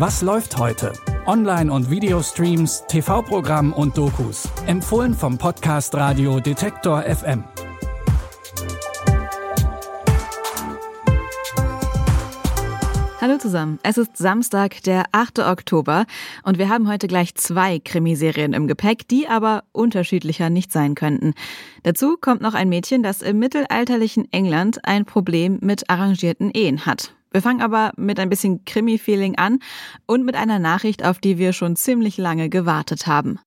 Was läuft heute? Online- und Videostreams, TV-Programm und Dokus. Empfohlen vom Podcast Radio Detektor FM. Hallo zusammen. Es ist Samstag, der 8. Oktober und wir haben heute gleich zwei Krimiserien im Gepäck, die aber unterschiedlicher nicht sein könnten. Dazu kommt noch ein Mädchen, das im mittelalterlichen England ein Problem mit arrangierten Ehen hat. Wir fangen aber mit ein bisschen Krimi-Feeling an und mit einer Nachricht, auf die wir schon ziemlich lange gewartet haben.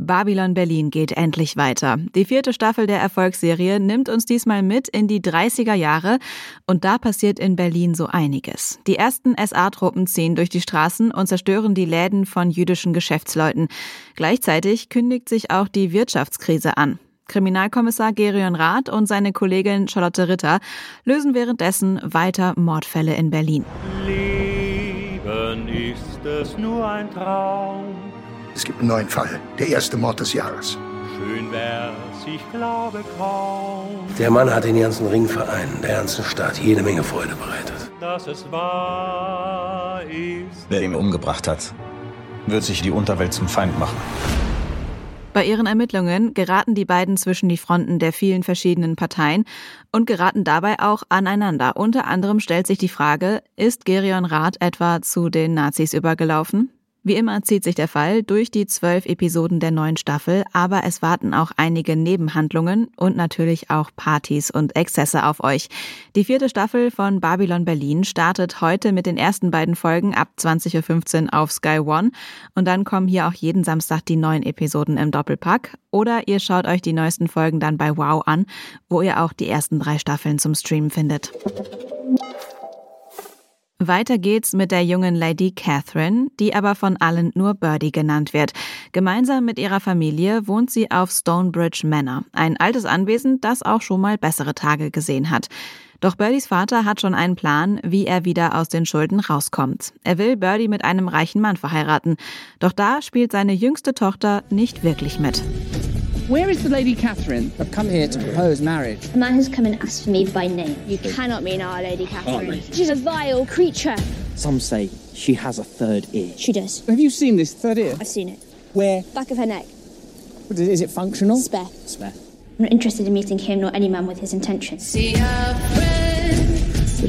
Babylon Berlin geht endlich weiter. Die vierte Staffel der Erfolgsserie nimmt uns diesmal mit in die 30er Jahre und da passiert in Berlin so einiges. Die ersten SA-Truppen ziehen durch die Straßen und zerstören die Läden von jüdischen Geschäftsleuten. Gleichzeitig kündigt sich auch die Wirtschaftskrise an. Kriminalkommissar Gerion Rath und seine Kollegin Charlotte Ritter lösen währenddessen weiter Mordfälle in Berlin. Leben ist es nur ein Traum. Es gibt einen neuen Fall. Der erste Mord des Jahres. Schön wär's, ich glaube kaum, Der Mann hat den ganzen Ringverein, der ganzen Stadt jede Menge Freude bereitet. dass es wahr ist. Wer ihn umgebracht hat, wird sich die Unterwelt zum Feind machen. Bei ihren Ermittlungen geraten die beiden zwischen die Fronten der vielen verschiedenen Parteien und geraten dabei auch aneinander. Unter anderem stellt sich die Frage, ist Gerion Rath etwa zu den Nazis übergelaufen? Wie immer zieht sich der Fall durch die zwölf Episoden der neuen Staffel, aber es warten auch einige Nebenhandlungen und natürlich auch Partys und Exzesse auf euch. Die vierte Staffel von Babylon Berlin startet heute mit den ersten beiden Folgen ab 20.15 Uhr auf Sky One und dann kommen hier auch jeden Samstag die neuen Episoden im Doppelpack oder ihr schaut euch die neuesten Folgen dann bei Wow an, wo ihr auch die ersten drei Staffeln zum Streamen findet. Weiter geht's mit der jungen Lady Catherine, die aber von allen nur Birdie genannt wird. Gemeinsam mit ihrer Familie wohnt sie auf Stonebridge Manor, ein altes Anwesen, das auch schon mal bessere Tage gesehen hat. Doch Birdies Vater hat schon einen Plan, wie er wieder aus den Schulden rauskommt. Er will Birdie mit einem reichen Mann verheiraten. Doch da spielt seine jüngste Tochter nicht wirklich mit. Where is the Lady Catherine? I've come here to propose marriage. A man has come and asked for me by name. You cannot mean our Lady Catherine. She's a vile creature. Some say she has a third ear. She does. Have you seen this third ear? I've seen it. Where? Back of her neck. Is it functional? Spare. Spare. I'm not interested in meeting him nor any man with his intentions. Would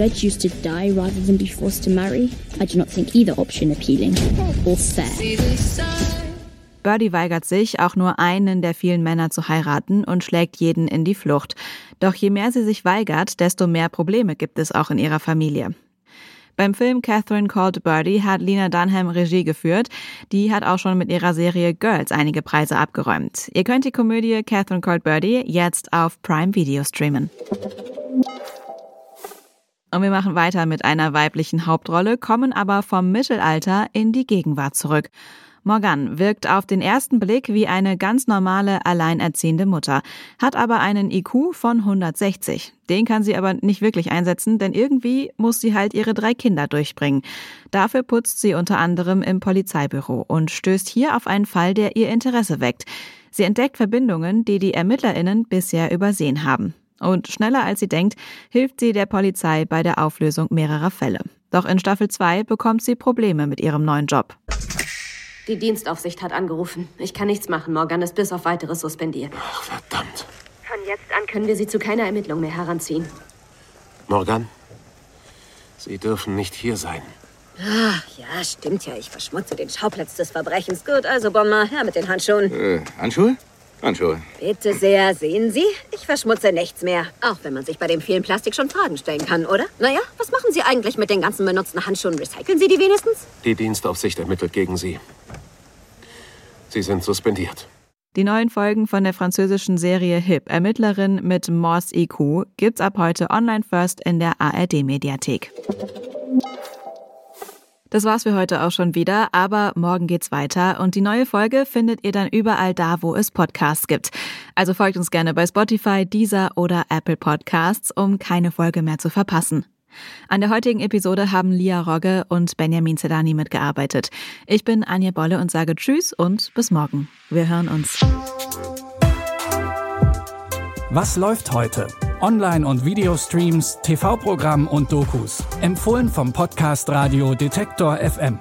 I choose to die rather than be forced to marry? I do not think either option appealing or fair. Birdie weigert sich, auch nur einen der vielen Männer zu heiraten und schlägt jeden in die Flucht. Doch je mehr sie sich weigert, desto mehr Probleme gibt es auch in ihrer Familie. Beim Film Catherine Called Birdie hat Lena Dunham Regie geführt. Die hat auch schon mit ihrer Serie Girls einige Preise abgeräumt. Ihr könnt die Komödie Catherine Called Birdie jetzt auf Prime Video streamen. Und wir machen weiter mit einer weiblichen Hauptrolle, kommen aber vom Mittelalter in die Gegenwart zurück. Morgan wirkt auf den ersten Blick wie eine ganz normale, alleinerziehende Mutter, hat aber einen IQ von 160. Den kann sie aber nicht wirklich einsetzen, denn irgendwie muss sie halt ihre drei Kinder durchbringen. Dafür putzt sie unter anderem im Polizeibüro und stößt hier auf einen Fall, der ihr Interesse weckt. Sie entdeckt Verbindungen, die die ErmittlerInnen bisher übersehen haben. Und schneller als sie denkt, hilft sie der Polizei bei der Auflösung mehrerer Fälle. Doch in Staffel 2 bekommt sie Probleme mit ihrem neuen Job. Die Dienstaufsicht hat angerufen. Ich kann nichts machen. Morgan ist bis auf weiteres suspendiert. Ach, verdammt. Von jetzt an können wir sie zu keiner Ermittlung mehr heranziehen. Morgan, Sie dürfen nicht hier sein. Ah, ja, stimmt ja. Ich verschmutze den Schauplatz des Verbrechens. Gut, also Bonmar, her mit den Handschuhen. Äh, Handschuhe? Handschuhe. Bitte sehr, sehen Sie? Ich verschmutze nichts mehr. Auch wenn man sich bei dem vielen Plastik schon Fragen stellen kann, oder? Naja, was machen Sie eigentlich mit den ganzen benutzten Handschuhen? Recyceln Sie die wenigstens? Die Dienstaufsicht ermittelt gegen Sie. Sie sind suspendiert. Die neuen Folgen von der französischen Serie Hip, Ermittlerin mit Morse IQ, gibt's ab heute online first in der ARD-Mediathek. Das war's für heute auch schon wieder, aber morgen geht's weiter und die neue Folge findet ihr dann überall da, wo es Podcasts gibt. Also folgt uns gerne bei Spotify, Deezer oder Apple Podcasts, um keine Folge mehr zu verpassen. An der heutigen Episode haben Lia Rogge und Benjamin Zedani mitgearbeitet. Ich bin Anja Bolle und sage Tschüss und bis morgen. Wir hören uns. Was läuft heute? Online- und Videostreams, TV-Programm und Dokus. Empfohlen vom Podcast Radio Detektor FM.